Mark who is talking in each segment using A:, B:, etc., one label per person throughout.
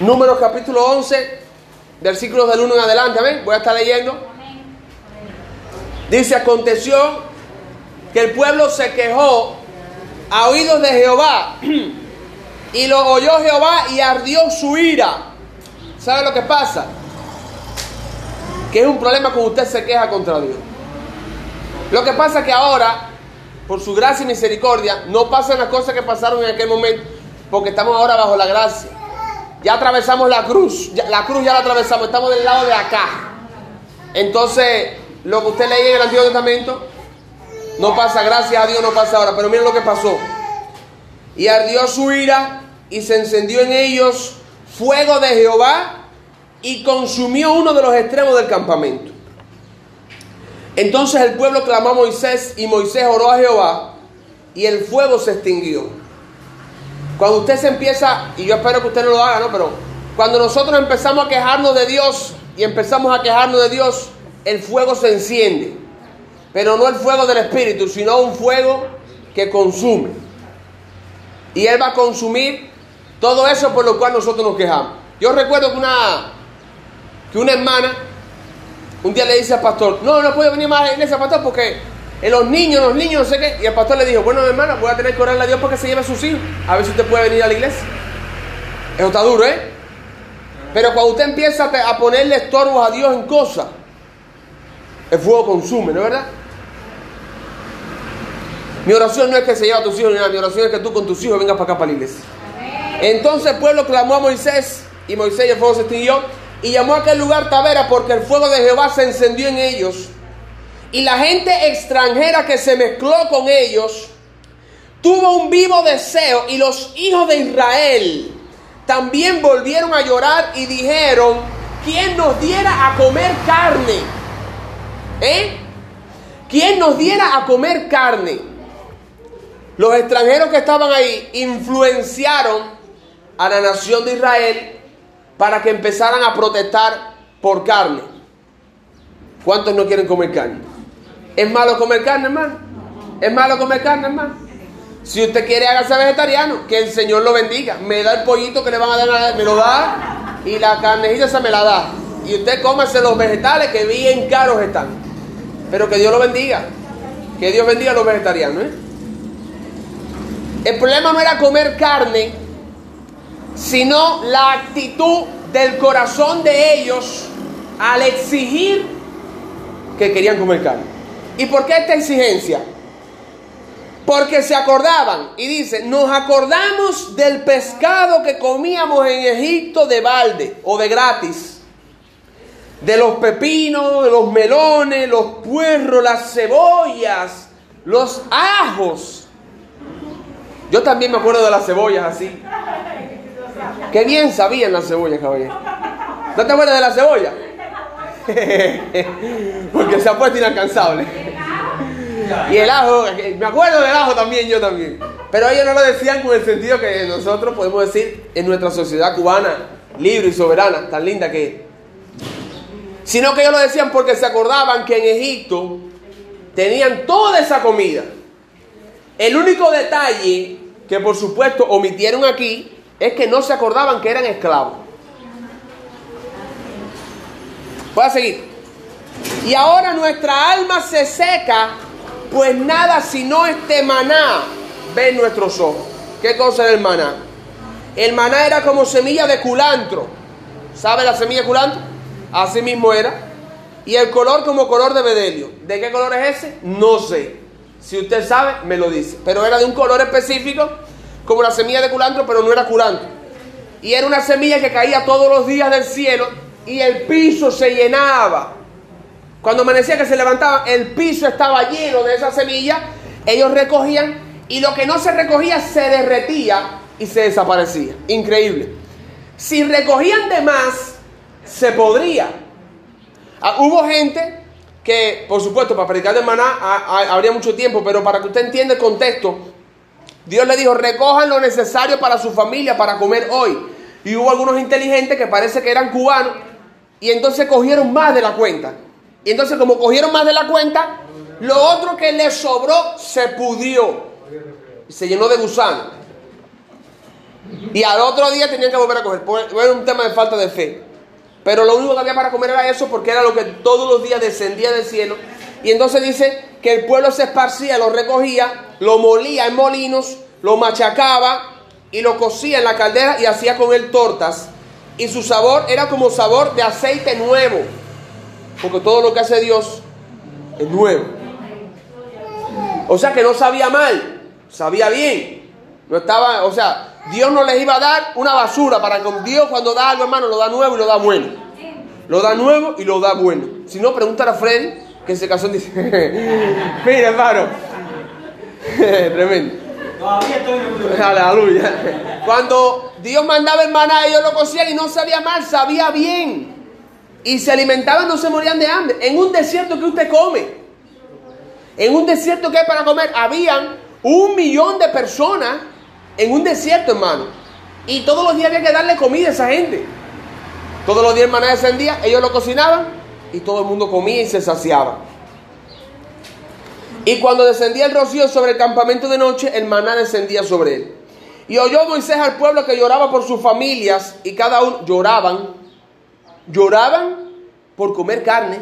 A: Números capítulo 11, versículos del 1 en adelante, amén. Voy a estar leyendo. Dice, aconteció que el pueblo se quejó a oídos de Jehová y lo oyó Jehová y ardió su ira. ¿Sabe lo que pasa? Que es un problema cuando usted se queja contra Dios. Lo que pasa es que ahora, por su gracia y misericordia, no pasan las cosas que pasaron en aquel momento, porque estamos ahora bajo la gracia. Ya atravesamos la cruz, la cruz ya la atravesamos, estamos del lado de acá. Entonces, lo que usted leía en el Antiguo Testamento, no pasa, gracias a Dios no pasa ahora, pero miren lo que pasó. Y ardió su ira y se encendió en ellos fuego de Jehová y consumió uno de los extremos del campamento. Entonces el pueblo clamó a Moisés y Moisés oró a Jehová y el fuego se extinguió. Cuando usted se empieza, y yo espero que usted no lo haga, ¿no? Pero cuando nosotros empezamos a quejarnos de Dios y empezamos a quejarnos de Dios, el fuego se enciende. Pero no el fuego del Espíritu, sino un fuego que consume. Y Él va a consumir todo eso por lo cual nosotros nos quejamos. Yo recuerdo que una, que una hermana un día le dice al pastor, no, no puedo venir más a la iglesia, pastor, porque en los niños, los niños, no sé qué. Y el pastor le dijo, bueno, hermana, voy a tener que orarle a Dios porque se lleve a sus hijos. A ver si usted puede venir a la iglesia. Eso está duro, ¿eh? Pero cuando usted empieza a ponerle estorbos a Dios en cosas, el fuego consume, ¿no es verdad? Mi oración no es que se lleve a tus hijos ni nada, mi oración es que tú con tus hijos vengas para acá para la iglesia. Entonces el pueblo clamó a Moisés y Moisés y el fuego se extinguió y llamó a aquel lugar Tavera porque el fuego de Jehová se encendió en ellos. Y la gente extranjera que se mezcló con ellos tuvo un vivo deseo y los hijos de Israel también volvieron a llorar y dijeron, ¿quién nos diera a comer carne? ¿Eh? ¿Quién nos diera a comer carne? Los extranjeros que estaban ahí influenciaron a la nación de Israel para que empezaran a protestar por carne. ¿Cuántos no quieren comer carne? ¿Es malo comer carne, hermano? ¿Es malo comer carne, hermano? Si usted quiere hágase vegetariano, que el Señor lo bendiga. Me da el pollito que le van a dar, me lo da y la carnecita se me la da. Y usted cómese los vegetales que bien caros están. Pero que Dios lo bendiga. Que Dios bendiga a los vegetarianos. ¿eh? El problema no era comer carne, sino la actitud del corazón de ellos al exigir que querían comer carne. ¿Y por qué esta exigencia? Porque se acordaban, y dice, nos acordamos del pescado que comíamos en Egipto de balde o de gratis, de los pepinos, de los melones, los puerros, las cebollas, los ajos. Yo también me acuerdo de las cebollas así. Qué bien sabían las cebollas, caballero. ¿No te acuerdas de la cebolla? Porque se ha puesto inalcanzable. Y el ajo, me acuerdo del ajo también, yo también. Pero ellos no lo decían con el sentido que nosotros podemos decir en nuestra sociedad cubana, libre y soberana, tan linda que es. Sino que ellos lo decían porque se acordaban que en Egipto tenían toda esa comida. El único detalle que por supuesto omitieron aquí es que no se acordaban que eran esclavos. Voy a seguir. Y ahora nuestra alma se seca, pues nada sino este maná ven nuestros ojos. ¿Qué cosa era el maná? El maná era como semilla de culantro. ¿Sabe la semilla de culantro? Así mismo era. Y el color como color de bedelio. ¿De qué color es ese? No sé. Si usted sabe, me lo dice. Pero era de un color específico como la semilla de culantro, pero no era culantro. Y era una semilla que caía todos los días del cielo y el piso se llenaba. Cuando amanecía que se levantaba, el piso estaba lleno de esa semilla. Ellos recogían y lo que no se recogía se derretía y se desaparecía. Increíble. Si recogían de más, se podría. Ah, hubo gente que, por supuesto, para predicar de maná habría mucho tiempo, pero para que usted entienda el contexto, Dios le dijo, recojan lo necesario para su familia, para comer hoy. Y hubo algunos inteligentes que parece que eran cubanos y entonces cogieron más de la cuenta. Y entonces como cogieron más de la cuenta, lo otro que les sobró se pudrió. Se llenó de gusano. Y al otro día tenían que volver a comer. Pues, Era un tema de falta de fe. Pero lo único que había para comer era eso porque era lo que todos los días descendía del cielo. Y entonces dice que el pueblo se esparcía, lo recogía, lo molía en molinos, lo machacaba y lo cocía en la caldera y hacía con él tortas. Y su sabor era como sabor de aceite nuevo. Porque todo lo que hace Dios es nuevo. O sea que no sabía mal, sabía bien. No estaba, o sea, Dios no les iba a dar una basura para que Dios cuando da algo, hermano, lo da nuevo y lo da bueno. Lo da nuevo y lo da bueno. Si no, pregúntale a Freddy, que se casó y dice, mira, hermano, tremendo. Cuando Dios mandaba el maná, ellos lo cocían y no sabía mal, sabía bien. Y se alimentaban, no se morían de hambre. En un desierto que usted come, en un desierto que hay para comer, habían un millón de personas en un desierto, hermano. Y todos los días había que darle comida a esa gente. Todos los días el maná descendía, ellos lo cocinaban y todo el mundo comía y se saciaba. Y cuando descendía el rocío sobre el campamento de noche, el maná descendía sobre él. Y oyó Moisés al pueblo que lloraba por sus familias y cada uno lloraban, lloraban por comer carne.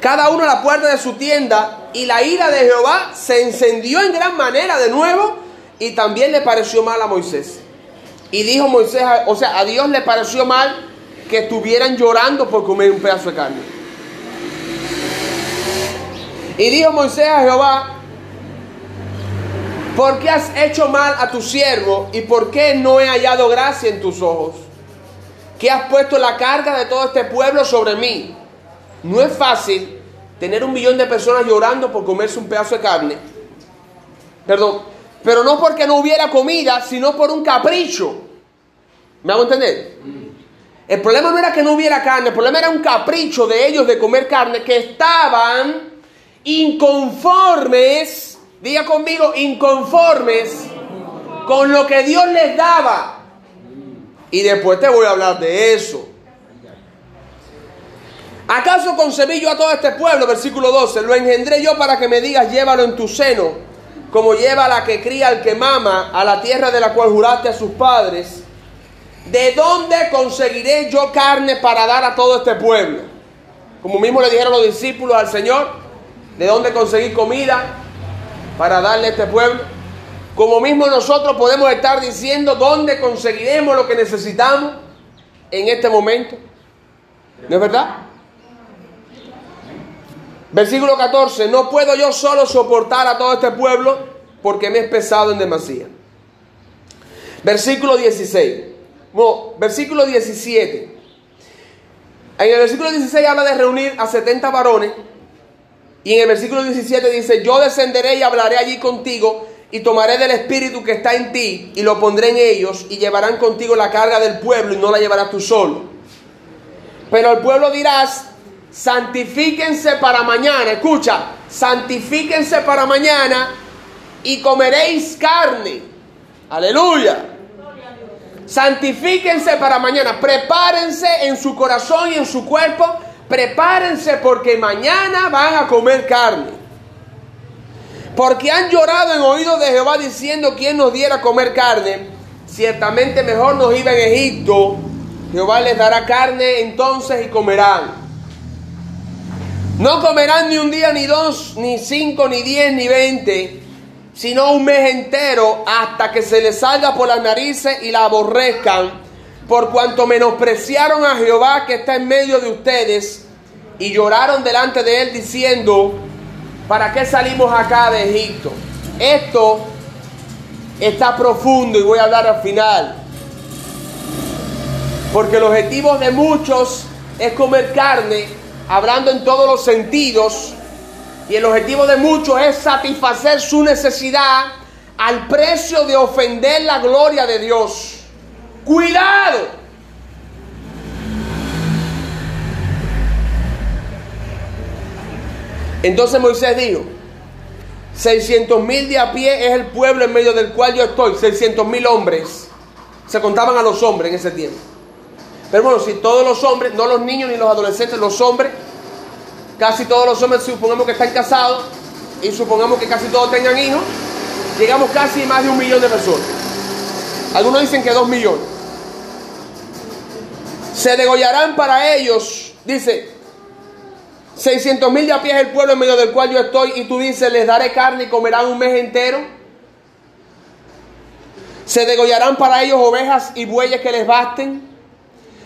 A: Cada uno a la puerta de su tienda y la ira de Jehová se encendió en gran manera de nuevo y también le pareció mal a Moisés. Y dijo Moisés, o sea, a Dios le pareció mal que estuvieran llorando por comer un pedazo de carne. Y dijo Moisés a Jehová, ¿por qué has hecho mal a tu siervo y por qué no he hallado gracia en tus ojos? Que has puesto la carga de todo este pueblo sobre mí. No es fácil tener un millón de personas llorando por comerse un pedazo de carne. Perdón, pero no porque no hubiera comida, sino por un capricho. ¿Me hago entender? El problema no era que no hubiera carne, el problema era un capricho de ellos de comer carne que estaban inconformes, diga conmigo, inconformes con lo que Dios les daba. Y después te voy a hablar de eso. ¿Acaso concebí yo a todo este pueblo? Versículo 12. Lo engendré yo para que me digas, llévalo en tu seno, como lleva la que cría al que mama a la tierra de la cual juraste a sus padres. ¿De dónde conseguiré yo carne para dar a todo este pueblo? Como mismo le dijeron los discípulos al Señor, ¿de dónde conseguir comida para darle a este pueblo? Como mismo nosotros podemos estar diciendo dónde conseguiremos lo que necesitamos en este momento. ¿No es verdad? Versículo 14, no puedo yo solo soportar a todo este pueblo porque me es pesado en demasía. Versículo 16, no, versículo 17. En el versículo 16 habla de reunir a 70 varones y en el versículo 17 dice, yo descenderé y hablaré allí contigo y tomaré del espíritu que está en ti y lo pondré en ellos y llevarán contigo la carga del pueblo y no la llevarás tú solo. Pero al pueblo dirás, santifíquense para mañana, escucha, santifíquense para mañana y comeréis carne. Aleluya. Santifíquense para mañana, prepárense en su corazón y en su cuerpo, prepárense porque mañana van a comer carne. Porque han llorado en oídos de Jehová diciendo quién nos diera comer carne. Ciertamente mejor nos iba en Egipto. Jehová les dará carne entonces y comerán. No comerán ni un día, ni dos, ni cinco, ni diez, ni veinte, sino un mes entero hasta que se les salga por las narices y la aborrezcan, por cuanto menospreciaron a Jehová que está en medio de ustedes y lloraron delante de él diciendo, ¿para qué salimos acá de Egipto? Esto está profundo y voy a hablar al final. Porque el objetivo de muchos es comer carne, hablando en todos los sentidos. Y el objetivo de muchos es satisfacer su necesidad al precio de ofender la gloria de Dios. Cuidado. Entonces Moisés dijo, 600 mil de a pie es el pueblo en medio del cual yo estoy, 600 mil hombres. Se contaban a los hombres en ese tiempo. Pero bueno, si todos los hombres, no los niños ni los adolescentes, los hombres, casi todos los hombres supongamos que están casados y supongamos que casi todos tengan hijos, llegamos casi a más de un millón de personas. Algunos dicen que dos millones. Se degollarán para ellos, dice, 600 mil de a pie es el pueblo en medio del cual yo estoy y tú dices, les daré carne y comerán un mes entero. Se degollarán para ellos ovejas y bueyes que les basten.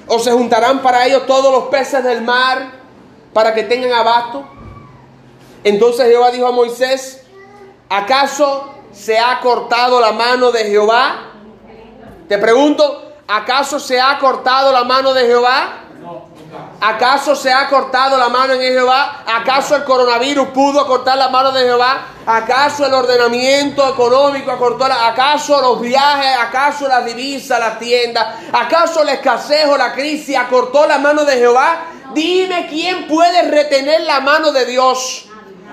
A: O se juntarán para ellos todos los peces del mar para que tengan abasto. Entonces Jehová dijo a Moisés, ¿acaso se ha cortado la mano de Jehová? Te pregunto, ¿acaso se ha cortado la mano de Jehová? ¿Acaso se ha cortado la mano en Jehová? ¿Acaso el coronavirus pudo cortar la mano de Jehová? ¿Acaso el ordenamiento económico cortó la... ¿Acaso los viajes? ¿Acaso la divisa, la tienda? ¿Acaso el escasez o la crisis acortó la mano de Jehová? Dime quién puede retener la mano de Dios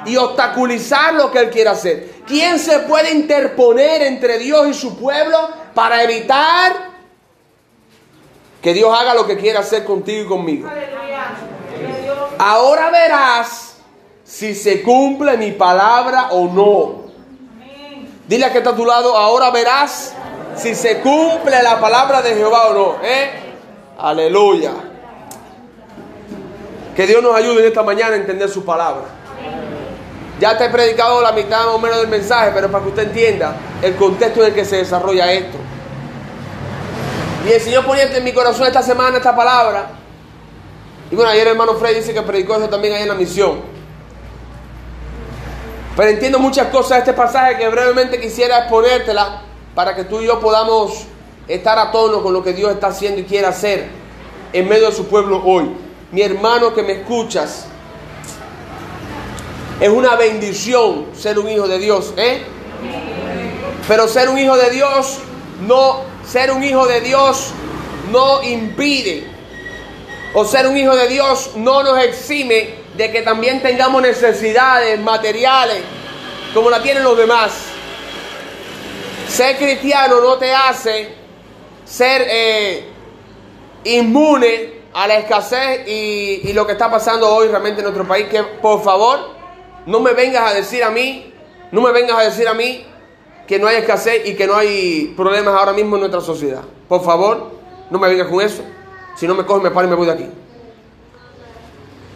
A: y obstaculizar lo que Él quiere hacer. ¿Quién se puede interponer entre Dios y su pueblo para evitar que Dios haga lo que quiera hacer contigo y conmigo? Ahora verás si se cumple mi palabra o no. Dile a que está a tu lado, ahora verás si se cumple la palabra de Jehová o no. ¿eh? Aleluya. Que Dios nos ayude en esta mañana a entender su palabra. Ya te he predicado la mitad o menos del mensaje, pero para que usted entienda el contexto en el que se desarrolla esto. Y el Señor ponía en mi corazón esta semana esta palabra. Y bueno, ayer el hermano Frey dice que predicó eso también ahí en la misión. Pero entiendo muchas cosas de este pasaje que brevemente quisiera exponértela para que tú y yo podamos estar a tono con lo que Dios está haciendo y quiere hacer en medio de su pueblo hoy. Mi hermano que me escuchas, es una bendición ser un hijo de Dios, ¿eh? Pero ser un hijo de Dios no ser un hijo de Dios no impide o ser un hijo de Dios no nos exime de que también tengamos necesidades materiales como la tienen los demás. Ser cristiano no te hace ser eh, inmune a la escasez y, y, lo que está pasando hoy realmente en nuestro país. Que por favor no me vengas a decir a mí, no me vengas a decir a mí que no hay escasez y que no hay problemas ahora mismo en nuestra sociedad. Por favor, no me vengas con eso. Si no me coge, me paro y me voy de aquí.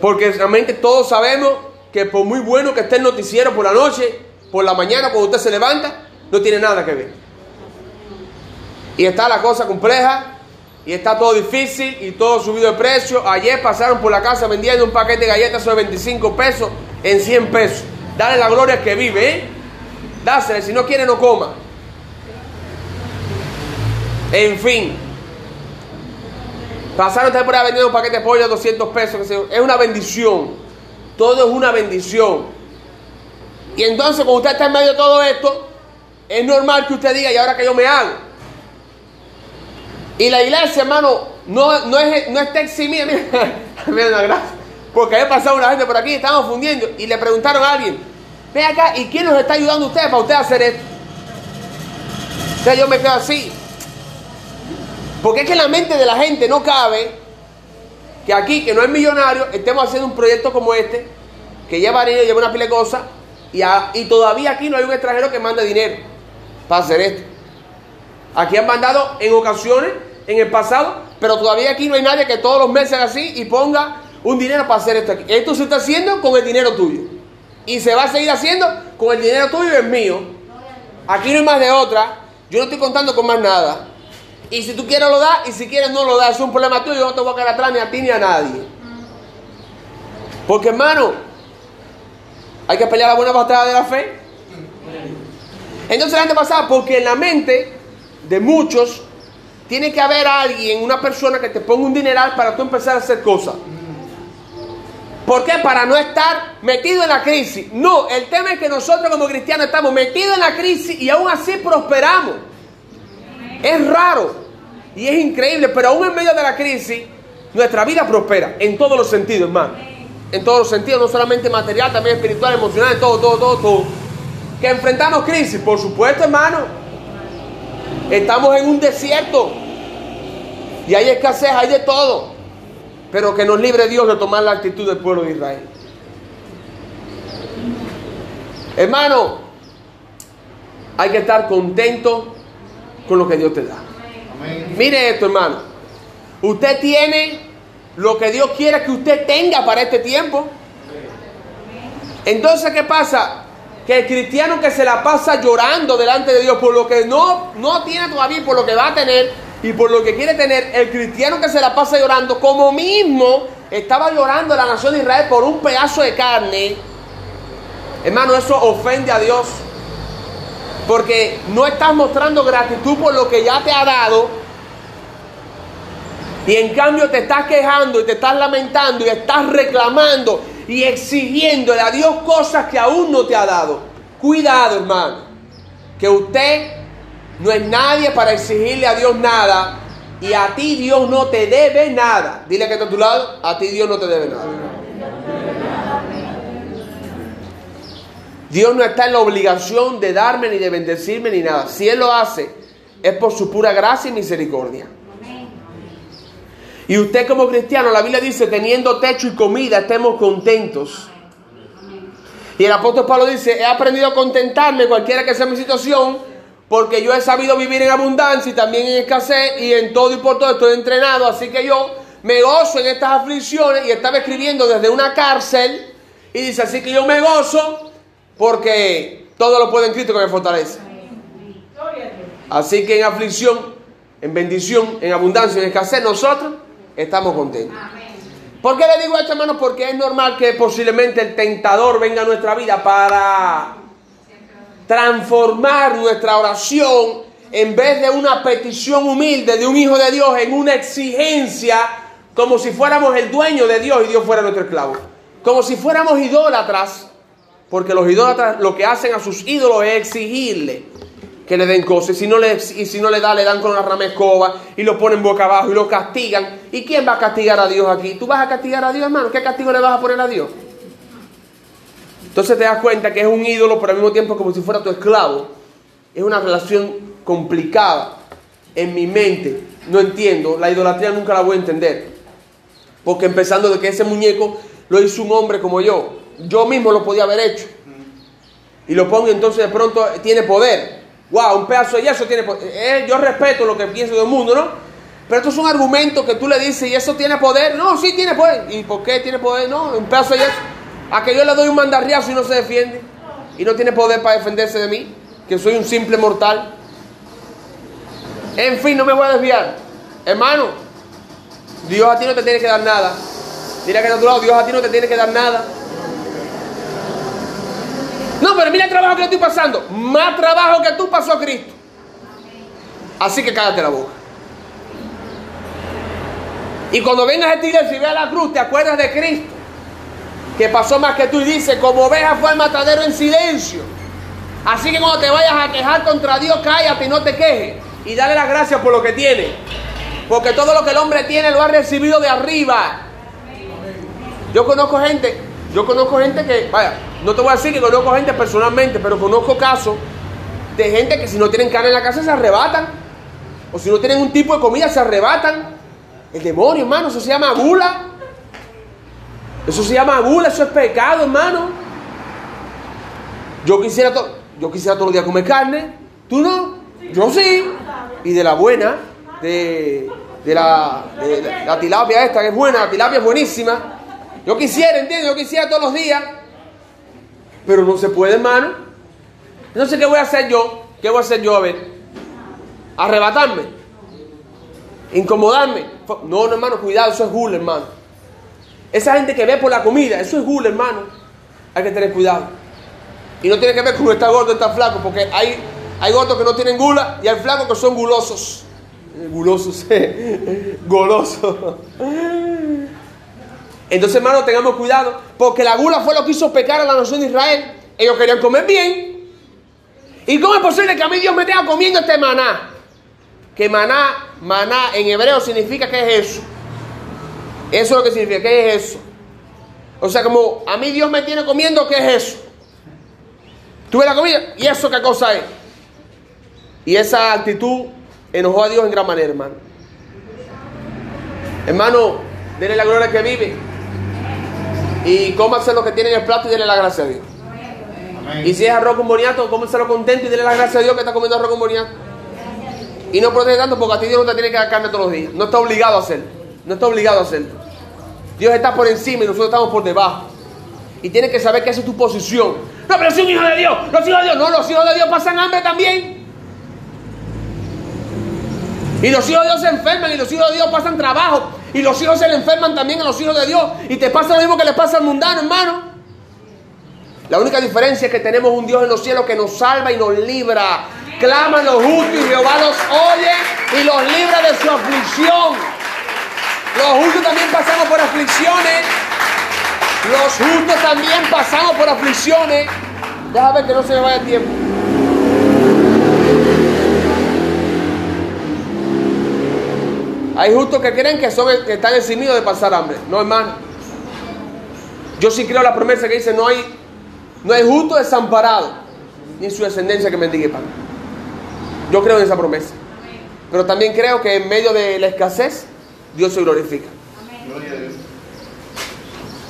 A: Porque realmente todos sabemos que por muy bueno que esté el noticiero por la noche, por la mañana, cuando usted se levanta, no tiene nada que ver. Y está la cosa compleja, y está todo difícil, y todo subido de precio. Ayer pasaron por la casa vendiendo un paquete de galletas de 25 pesos en 100 pesos. Dale la gloria que vive, ¿eh? Dásele, si no quiere, no coma. En fin. Pasaron por ahí vendiendo un paquete de pollo a 200 pesos. Es una bendición. Todo es una bendición. Y entonces, cuando usted está en medio de todo esto, es normal que usted diga, ¿y ahora que yo me hago? Y la iglesia, hermano, no, no, es, no está eximida. Mira, gracia. Porque había pasado una gente por aquí, estábamos fundiendo, y le preguntaron a alguien, ve acá, ¿y quién nos está ayudando a ustedes para usted hacer esto? Entonces yo me quedo así. Porque es que en la mente de la gente no cabe que aquí, que no es millonario, estemos haciendo un proyecto como este, que lleva dinero, lleva una pila de cosas, y, y todavía aquí no hay un extranjero que mande dinero para hacer esto. Aquí han mandado en ocasiones, en el pasado, pero todavía aquí no hay nadie que todos los meses haga así y ponga un dinero para hacer esto. Esto se está haciendo con el dinero tuyo. Y se va a seguir haciendo con el dinero tuyo y el mío. Aquí no hay más de otra. Yo no estoy contando con más nada. Y si tú quieres lo das y si quieres no lo das. Es un problema tuyo. Yo no te voy a quedar atrás ni a ti ni a nadie. Porque hermano, hay que pelear la buena batalla de la fe. Entonces la gente pasa porque en la mente de muchos tiene que haber alguien, una persona que te ponga un dineral para tú empezar a hacer cosas. ¿Por qué? Para no estar metido en la crisis. No, el tema es que nosotros como cristianos estamos metidos en la crisis y aún así prosperamos. Es raro y es increíble, pero aún en medio de la crisis, nuestra vida prospera en todos los sentidos, hermano. En todos los sentidos, no solamente material, también espiritual, emocional, todo, todo, todo, todo. Que enfrentamos crisis, por supuesto, hermano. Estamos en un desierto y hay escasez, hay de todo. Pero que nos libre Dios de tomar la actitud del pueblo de Israel. Hermano, Hay que estar contento con lo que Dios te da. Mire esto, hermano. Usted tiene lo que Dios quiere que usted tenga para este tiempo. Entonces, ¿qué pasa? Que el cristiano que se la pasa llorando delante de Dios por lo que no, no tiene todavía, por lo que va a tener y por lo que quiere tener, el cristiano que se la pasa llorando, como mismo estaba llorando la nación de Israel por un pedazo de carne, hermano, eso ofende a Dios. Porque no estás mostrando gratitud por lo que ya te ha dado. Y en cambio te estás quejando y te estás lamentando y estás reclamando y exigiéndole a Dios cosas que aún no te ha dado. Cuidado, hermano. Que usted no es nadie para exigirle a Dios nada. Y a ti Dios no te debe nada. Dile que está a tu lado, a ti Dios no te debe nada. Dios no está en la obligación de darme ni de bendecirme ni nada. Si Él lo hace, es por su pura gracia y misericordia. Y usted como cristiano, la Biblia dice, teniendo techo y comida, estemos contentos. Y el apóstol Pablo dice, he aprendido a contentarme cualquiera que sea mi situación, porque yo he sabido vivir en abundancia y también en escasez, y en todo y por todo estoy entrenado, así que yo me gozo en estas aflicciones, y estaba escribiendo desde una cárcel, y dice, así que yo me gozo porque todo lo puede en Cristo que me fortalece. Así que en aflicción, en bendición, en abundancia, en escasez, nosotros estamos contentos. ¿Por qué le digo esto, hermano? Porque es normal que posiblemente el tentador venga a nuestra vida para transformar nuestra oración en vez de una petición humilde de un hijo de Dios en una exigencia como si fuéramos el dueño de Dios y Dios fuera nuestro esclavo. Como si fuéramos idólatras, porque los idólatras lo que hacen a sus ídolos es exigirle que le den cosas. Y si no le, y si no le da, le dan con una rama escoba y lo ponen boca abajo y lo castigan. ¿Y quién va a castigar a Dios aquí? ¿Tú vas a castigar a Dios, hermano? ¿Qué castigo le vas a poner a Dios? Entonces te das cuenta que es un ídolo, pero al mismo tiempo como si fuera tu esclavo. Es una relación complicada en mi mente. No entiendo. La idolatría nunca la voy a entender. Porque empezando de que ese muñeco lo hizo un hombre como yo. Yo mismo lo podía haber hecho. Y lo pongo entonces de pronto tiene poder. Wow, un pedazo de yeso tiene poder. Eh, yo respeto lo que piensa todo el mundo, ¿no? Pero esto es un argumento que tú le dices y eso tiene poder. No, sí tiene poder. ¿Y por qué tiene poder? No, un pedazo de yeso. A que yo le doy un mandarriazo y no se defiende. Y no tiene poder para defenderse de mí. Que soy un simple mortal. En fin, no me voy a desviar. Hermano, Dios a ti no te tiene que dar nada. Mira que a tu lado, Dios a ti no te tiene que dar nada. No, pero mira el trabajo que estoy pasando. Más trabajo que tú pasó Cristo. Así que cállate la boca. Y cuando vengas a esta iglesia y veas la cruz, te acuerdas de Cristo. Que pasó más que tú y dice, como oveja fue al matadero en silencio. Así que cuando te vayas a quejar contra Dios, cállate y no te quejes. Y dale las gracias por lo que tiene. Porque todo lo que el hombre tiene lo ha recibido de arriba. Yo conozco gente, yo conozco gente que, vaya, no te voy a decir que conozco gente personalmente, pero conozco casos de gente que si no tienen carne en la casa se arrebatan. O si no tienen un tipo de comida se arrebatan. El demonio, hermano, eso se llama gula. Eso se llama gula, eso es pecado, hermano. Yo quisiera, yo quisiera todos los días comer carne. ¿Tú no? Yo sí. Y de la buena, de, de, la, la tilapia esta, que es buena, la tilapia es buenísima. Yo quisiera, ¿entiendes? Yo quisiera todos los días. Pero no se puede, hermano. No sé qué voy a hacer yo. ¿Qué voy a hacer yo? A ver. Arrebatarme. Incomodarme. No, no, hermano, cuidado, eso es gula, hermano. Esa gente que ve por la comida, eso es gula, hermano. Hay que tener cuidado. Y no tiene que ver con está gordo, está flaco, porque hay, hay gordos que no tienen gula y hay flacos que son gulosos. Gulosos, golosos. Entonces, hermano, tengamos cuidado, porque la gula fue lo que hizo pecar a la nación de Israel. Ellos querían comer bien. ¿Y cómo es posible que a mí Dios me tenga comiendo este maná? Que maná, maná en hebreo significa ¿qué es eso? Eso es lo que significa, ¿qué es eso? O sea, como a mí Dios me tiene comiendo, ¿qué es eso? Tú ves la comida, ¿y eso qué cosa es? Y esa actitud enojó a Dios en gran manera, hermano. Hermano, denle la gloria que vive. Y cómase lo que tiene en el plato y denle la gracia a Dios. Y si es arroz con boniato, cómeselo contento y dile las gracias a Dios que está comiendo arroz con boniato. Y no protege tanto porque a ti Dios no te tiene que dar carne todos los días. No está obligado a hacerlo. No está obligado a hacerlo. Dios está por encima y nosotros estamos por debajo. Y tienes que saber que esa es tu posición. No, pero soy un hijo de Dios. Los hijos de Dios. No, los hijos de Dios pasan hambre también. Y los hijos de Dios se enferman y los hijos de Dios pasan trabajo. Y los hijos se le enferman también a los hijos de Dios. Y te pasa lo mismo que le pasa al mundano, hermano. La única diferencia es que tenemos un Dios en los cielos que nos salva y nos libra. Claman los justos y Jehová los oye y los libra de su aflicción. Los justos también pasamos por aflicciones. Los justos también pasamos por aflicciones. Déjame ver que no se me vaya el tiempo. Hay justos que creen que, son, que están eximidos de pasar hambre. No, hermano. Yo sí creo la promesa que dice, no hay, no hay justo desamparado, ni su descendencia que mendigue pan. Yo creo en esa promesa. Pero también creo que en medio de la escasez, Dios se glorifica.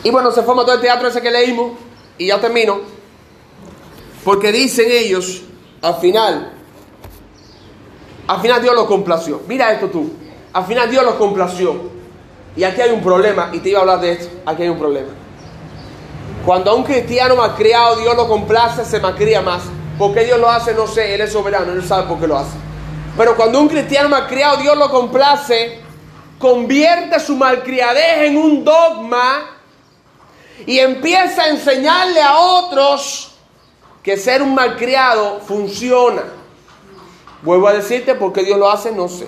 A: Y bueno, se forma todo el teatro ese que leímos, y ya termino. Porque dicen ellos, al final, al final Dios los complació. Mira esto tú. Al final Dios los complació. Y aquí hay un problema, y te iba a hablar de esto. Aquí hay un problema. Cuando a un cristiano criado Dios lo complace, se malcría más. ¿Por qué Dios lo hace? No sé, Él es soberano, Él sabe por qué lo hace. Pero cuando un cristiano malcriado Dios lo complace, convierte su malcriadez en un dogma y empieza a enseñarle a otros que ser un malcriado funciona. Vuelvo a decirte, ¿por qué Dios lo hace? No sé.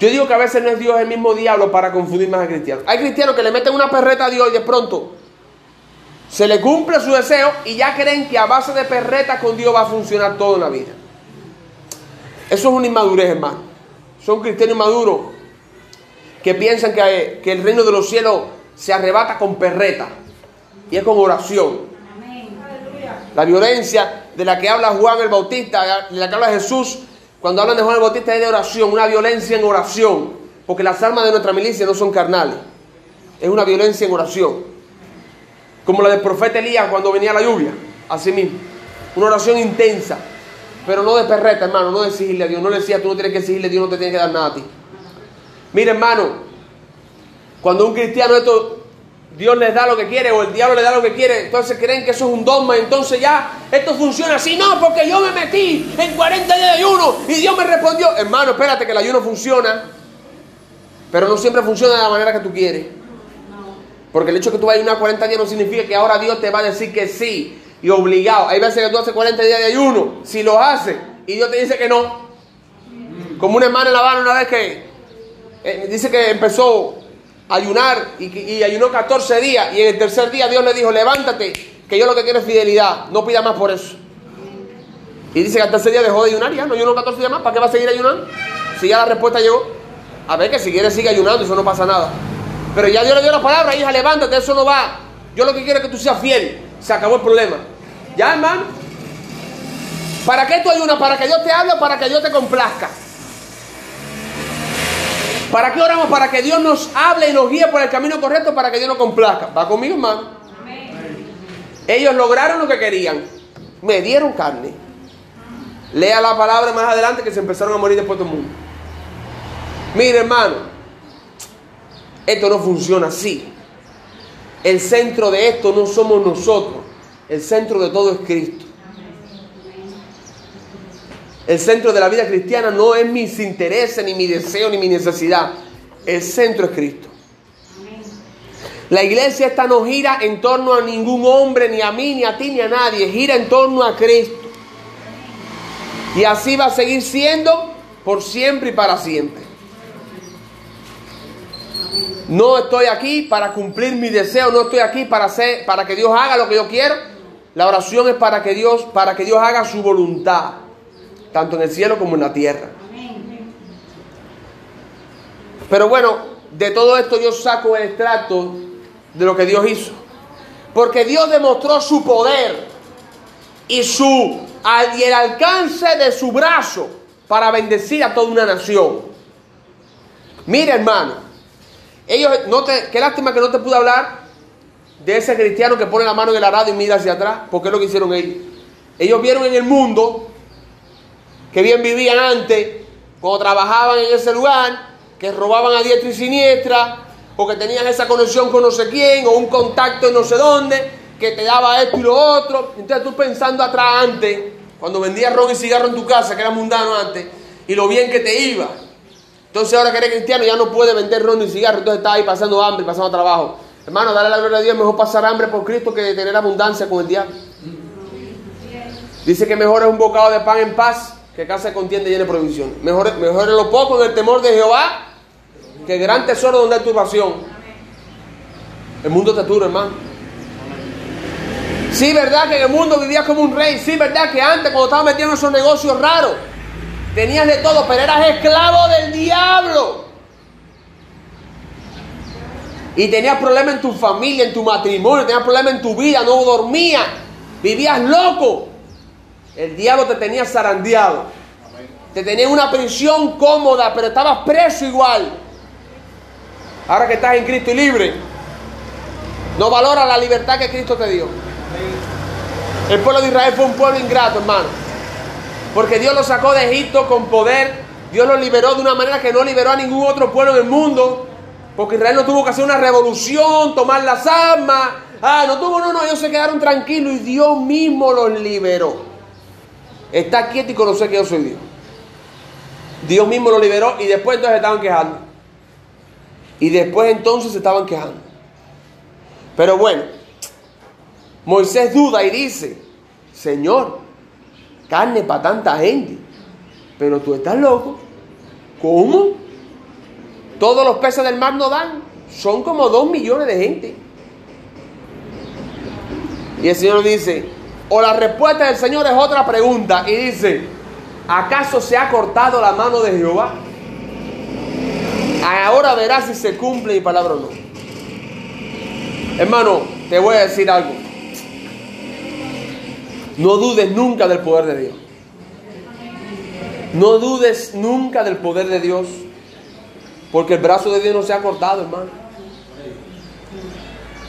A: Yo digo que a veces no es Dios el mismo diablo para confundir más a cristianos. Hay cristianos que le meten una perreta a Dios y de pronto se le cumple su deseo y ya creen que a base de perreta con Dios va a funcionar toda la vida. Eso es una inmadurez, hermano. Son cristianos inmaduros que piensan que, que el reino de los cielos se arrebata con perreta y es con oración. La violencia de la que habla Juan el Bautista, de la que habla Jesús, cuando hablan de Juan el Bautista es de oración, una violencia en oración, porque las armas de nuestra milicia no son carnales, es una violencia en oración, como la del profeta Elías cuando venía la lluvia, así mismo, una oración intensa, pero no de perreta, hermano, no de exigirle a Dios, no le decía, tú no tienes que exigirle a Dios, no te tiene que dar nada a ti. Mira, hermano, cuando un cristiano esto, Dios les da lo que quiere o el diablo le da lo que quiere, entonces creen que eso es un dogma, entonces ya esto funciona así. No, porque yo me metí en 40 días de ayuno y Dios me respondió. Hermano, espérate que el ayuno funciona, pero no siempre funciona de la manera que tú quieres. Porque el hecho de que tú vayas a ayunar 40 días no significa que ahora Dios te va a decir que sí y obligado. Hay veces que tú haces 40 días de ayuno, si lo haces y Dios te dice que no. Como una hermana en La Habana una vez que eh, dice que empezó ayunar y, ayunó 14 días y en el tercer día Dios le dijo, levántate, que yo lo que quiero es fidelidad, no pida más por eso. Y dice que al tercer día dejó de ayunar, ya no ayunó 14 días más, ¿para qué va a seguir ayunando? Si ya la respuesta llegó, a ver que si quiere sigue ayunando, eso no pasa nada. Pero ya Dios le dio la palabra, hija, levántate, eso no va. Yo lo que quiero es que tú seas fiel. Se acabó el problema. ¿Ya, hermano? ¿Para qué tú ayunas? ¿Para que Dios te hable o para que Dios te complazca? ¿Para qué oramos? Para que Dios nos hable y nos guíe por el camino correcto para que Dios nos complazca. ¿Va conmigo, hermano? Ellos lograron lo que querían. Me dieron carne. Lea la palabra más adelante que se empezaron a morir después del mundo. Mire, hermano, esto no funciona así. El centro de esto no somos nosotros. El centro de todo es Cristo. El centro de la vida cristiana no es mis intereses, ni mi deseo, ni mi necesidad. El centro es Cristo. La iglesia esta no gira en torno a ningún hombre, ni a mí, ni a ti, ni a nadie. Gira en torno a Cristo. Y así va a seguir siendo por siempre y para siempre. No estoy aquí para cumplir mi deseo, no estoy aquí para hacer, para que Dios haga lo que yo quiero. La oración es para que Dios, para que Dios haga su voluntad tanto en el cielo como en la tierra. Pero bueno, de todo esto yo saco el extracto de lo que Dios hizo. Porque Dios demostró su poder y, su, y el alcance de su brazo para bendecir a toda una nación. Mire, hermano, ellos, no te, qué lástima que no te pude hablar de ese cristiano que pone la mano en el arado y mira hacia atrás, porque es lo que hicieron ellos. Ellos vieron en el mundo que bien vivían antes, cuando trabajaban en ese lugar, que robaban a diestra y siniestra, o que tenían esa conexión con no sé quién, o un contacto en no sé dónde, que te daba esto y lo otro. Entonces tú pensando atrás antes, cuando vendías ron y cigarro en tu casa, que era mundano antes, y lo bien que te iba. Entonces ahora que eres cristiano ya no puedes vender ron y cigarro, entonces estás ahí pasando hambre, pasando trabajo. Hermano, dale la gloria a Dios, mejor pasar hambre por Cristo que tener abundancia con el diablo. Dice que mejor es un bocado de pan en paz que casa contienda llena de provisión. Mejor, mejor lo poco del temor de Jehová que gran tesoro donde hay turbación. El mundo te duro, hermano. Sí, verdad que en el mundo vivías como un rey. Sí, verdad que antes, cuando estabas metido en esos negocios raros, tenías de todo, pero eras esclavo del diablo. Y tenías problemas en tu familia, en tu matrimonio, tenías problemas en tu vida, no dormías, vivías loco. El diablo te tenía zarandeado. Te tenía una prisión cómoda, pero estabas preso igual. Ahora que estás en Cristo y libre, no valora la libertad que Cristo te dio. El pueblo de Israel fue un pueblo ingrato, hermano. Porque Dios lo sacó de Egipto con poder. Dios lo liberó de una manera que no liberó a ningún otro pueblo en el mundo. Porque Israel no tuvo que hacer una revolución, tomar las armas. Ah, no tuvo, no, no, ellos se quedaron tranquilos y Dios mismo los liberó. Está quieto y conocer que yo soy Dios. Dios mismo los liberó y después entonces estaban quejando. Y después entonces se estaban quejando. Pero bueno, Moisés duda y dice, Señor, carne para tanta gente, pero tú estás loco. ¿Cómo? Todos los peces del mar no dan. Son como dos millones de gente. Y el Señor dice, o la respuesta del Señor es otra pregunta. Y dice, ¿acaso se ha cortado la mano de Jehová? Ahora verás si se cumple mi palabra o no. Hermano, te voy a decir algo. No dudes nunca del poder de Dios. No dudes nunca del poder de Dios. Porque el brazo de Dios no se ha cortado, hermano.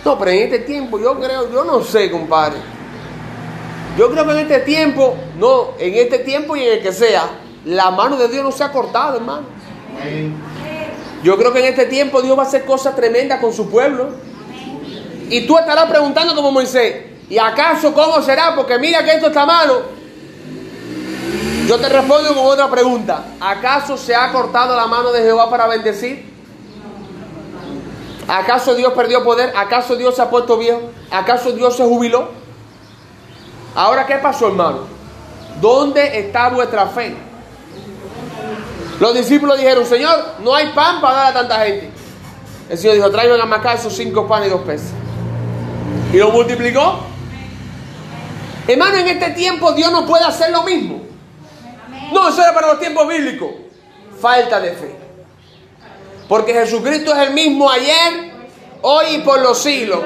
A: No, pero en este tiempo yo creo, yo no sé, compadre. Yo creo que en este tiempo, no, en este tiempo y en el que sea, la mano de Dios no se ha cortado, hermano. Yo creo que en este tiempo Dios va a hacer cosas tremendas con su pueblo. Y tú estarás preguntando como Moisés, ¿y acaso cómo será? Porque mira que esto está malo. Yo te respondo con otra pregunta. ¿Acaso se ha cortado la mano de Jehová para bendecir? ¿Acaso Dios perdió poder? ¿Acaso Dios se ha puesto viejo? ¿Acaso Dios se jubiló? Ahora, ¿qué pasó, hermano? ¿Dónde está vuestra fe? Los discípulos dijeron, Señor, no hay pan para dar a tanta gente. El Señor dijo, traigan a acá esos cinco panes y dos peces. Y lo multiplicó. Hermano, en este tiempo Dios no puede hacer lo mismo. No, eso era para los tiempos bíblicos. Falta de fe. Porque Jesucristo es el mismo ayer, hoy y por los siglos.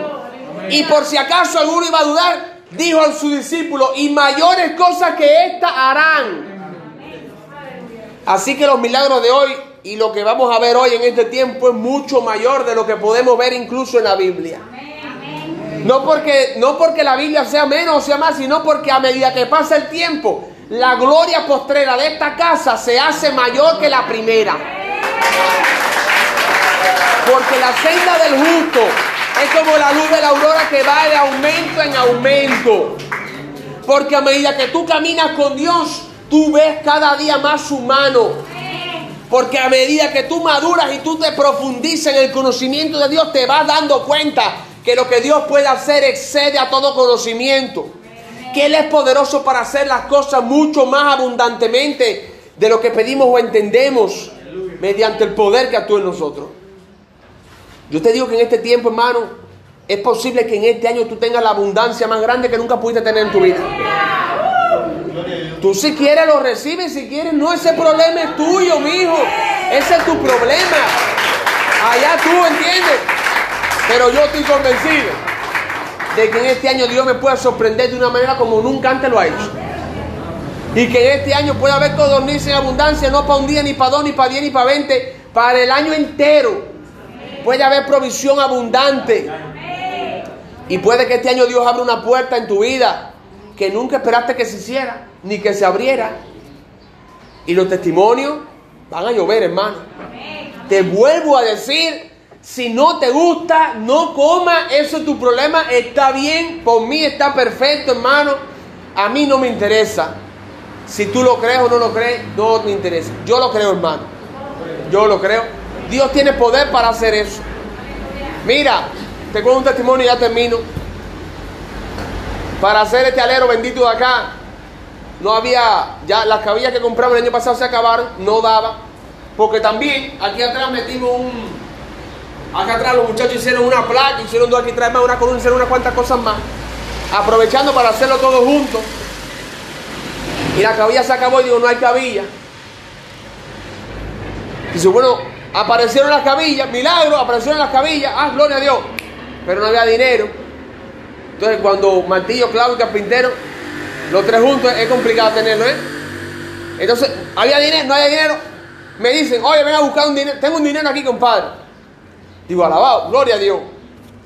A: Y por si acaso alguno iba a dudar, dijo a su discípulo, y mayores cosas que esta harán. Así que los milagros de hoy y lo que vamos a ver hoy en este tiempo es mucho mayor de lo que podemos ver incluso en la Biblia. No porque, no porque la Biblia sea menos o sea más, sino porque a medida que pasa el tiempo, la gloria postrera de esta casa se hace mayor que la primera. Porque la senda del justo es como la luz de la aurora que va de aumento en aumento. Porque a medida que tú caminas con Dios, tú ves cada día más humano. Porque a medida que tú maduras y tú te profundizas en el conocimiento de Dios, te vas dando cuenta que lo que Dios puede hacer excede a todo conocimiento. Que Él es poderoso para hacer las cosas mucho más abundantemente de lo que pedimos o entendemos mediante el poder que actúa en nosotros. Yo te digo que en este tiempo, hermano, es posible que en este año tú tengas la abundancia más grande que nunca pudiste tener en tu vida. Tú si quieres lo recibes, si quieres no, ese problema es tuyo, mi hijo. Ese es tu problema. Allá tú entiendes. Pero yo estoy convencido de que en este año Dios me puede sorprender de una manera como nunca antes lo ha hecho. Y que en este año puede haber codornices en abundancia, no para un día, ni para dos, ni para diez, ni para veinte, para el año entero. Puede haber provisión abundante. Y puede que este año Dios abra una puerta en tu vida que nunca esperaste que se hiciera, ni que se abriera. Y los testimonios van a llover, hermano. Te vuelvo a decir, si no te gusta, no coma, eso es tu problema, está bien, por mí está perfecto, hermano. A mí no me interesa. Si tú lo crees o no lo crees, no me interesa. Yo lo creo, hermano. Yo lo creo. Dios tiene poder para hacer eso. Mira, te cuento un testimonio y ya termino. Para hacer este alero bendito de acá, no había, ya las cabillas que compramos el año pasado se acabaron, no daba. Porque también aquí atrás metimos un, acá atrás los muchachos hicieron una placa, hicieron dos aquí atrás más, una columna, hicieron unas cuantas cosas más. Aprovechando para hacerlo todo junto. Y la cabilla se acabó y digo, no hay cabilla. Dice, bueno, aparecieron las cabillas, milagro, aparecieron las cabillas, ah, gloria a Dios. Pero no había dinero. Entonces cuando martillo, clavo y carpintero, los tres juntos es complicado tenerlo, ¿eh? Entonces, había dinero, no había dinero. Me dicen, oye, ven a buscar un dinero, tengo un dinero aquí, compadre. Digo, alabado, gloria a Dios.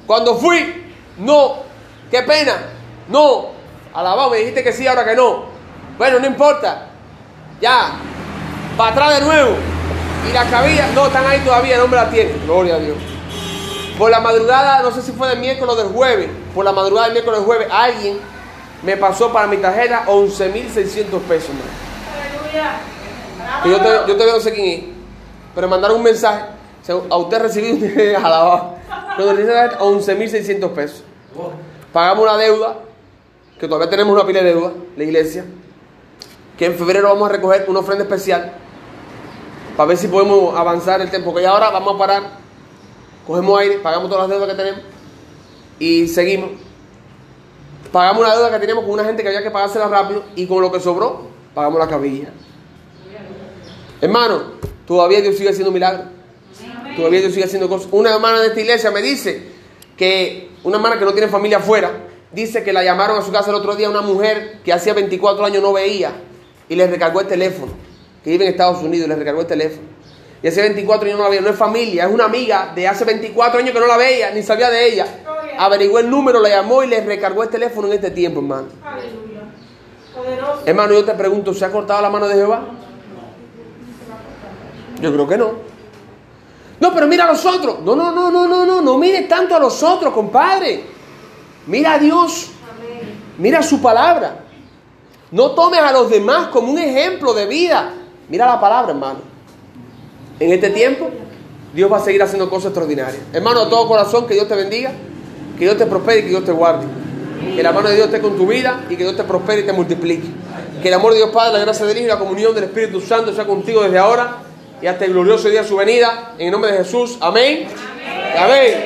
A: Cuando fui, no, qué pena, no, alabado, me dijiste que sí, ahora que no. Bueno, no importa, ya, para atrás de nuevo. Y las cabillas, no, están ahí todavía, no me la tienen. Gloria a Dios. Por la madrugada, no sé si fue del miércoles o del jueves, por la madrugada del miércoles o del jueves, alguien me pasó para mi tarjeta 11.600 pesos, Aleluya. Y yo, te, yo todavía no sé quién es, pero me mandaron un mensaje. A usted recibí un alabado. Cuando le 11.600 pesos. Pagamos una deuda, que todavía tenemos una pila de deuda, la iglesia, que en febrero vamos a recoger una ofrenda especial para ver si podemos avanzar el tiempo. Que ya ahora vamos a parar, cogemos aire, pagamos todas las deudas que tenemos y seguimos. Pagamos una deuda que teníamos con una gente que había que pagársela rápido y con lo que sobró, pagamos la cabilla. Hermano, todavía Dios sigue haciendo milagros. Todavía Dios sigue haciendo cosas. Una hermana de esta iglesia me dice que una hermana que no tiene familia afuera, dice que la llamaron a su casa el otro día una mujer que hacía 24 años no veía y le recargó el teléfono, que vive en Estados Unidos le recargó el teléfono. Y hace 24 años no la veía, no es familia, es una amiga de hace 24 años que no la veía, ni sabía de ella. Averiguó el número, la llamó y le recargó el teléfono en este tiempo, hermano. Hermano, yo te pregunto, ¿se ha cortado la mano de Jehová? Yo creo que no. No, pero mira a los otros. No, no, no, no, no, no, no mires tanto a los otros, compadre. Mira a Dios. Mira su palabra. No tomes a los demás como un ejemplo de vida. Mira la palabra, hermano. En este tiempo, Dios va a seguir haciendo cosas extraordinarias. Hermano, de todo corazón, que Dios te bendiga, que Dios te prospere y que Dios te guarde. Que la mano de Dios esté con tu vida y que Dios te prospere y te multiplique. Que el amor de Dios Padre, la gracia del Hijo y la comunión del Espíritu Santo sea contigo desde ahora y hasta el glorioso día de su venida. En el nombre de Jesús. Amén. Amén.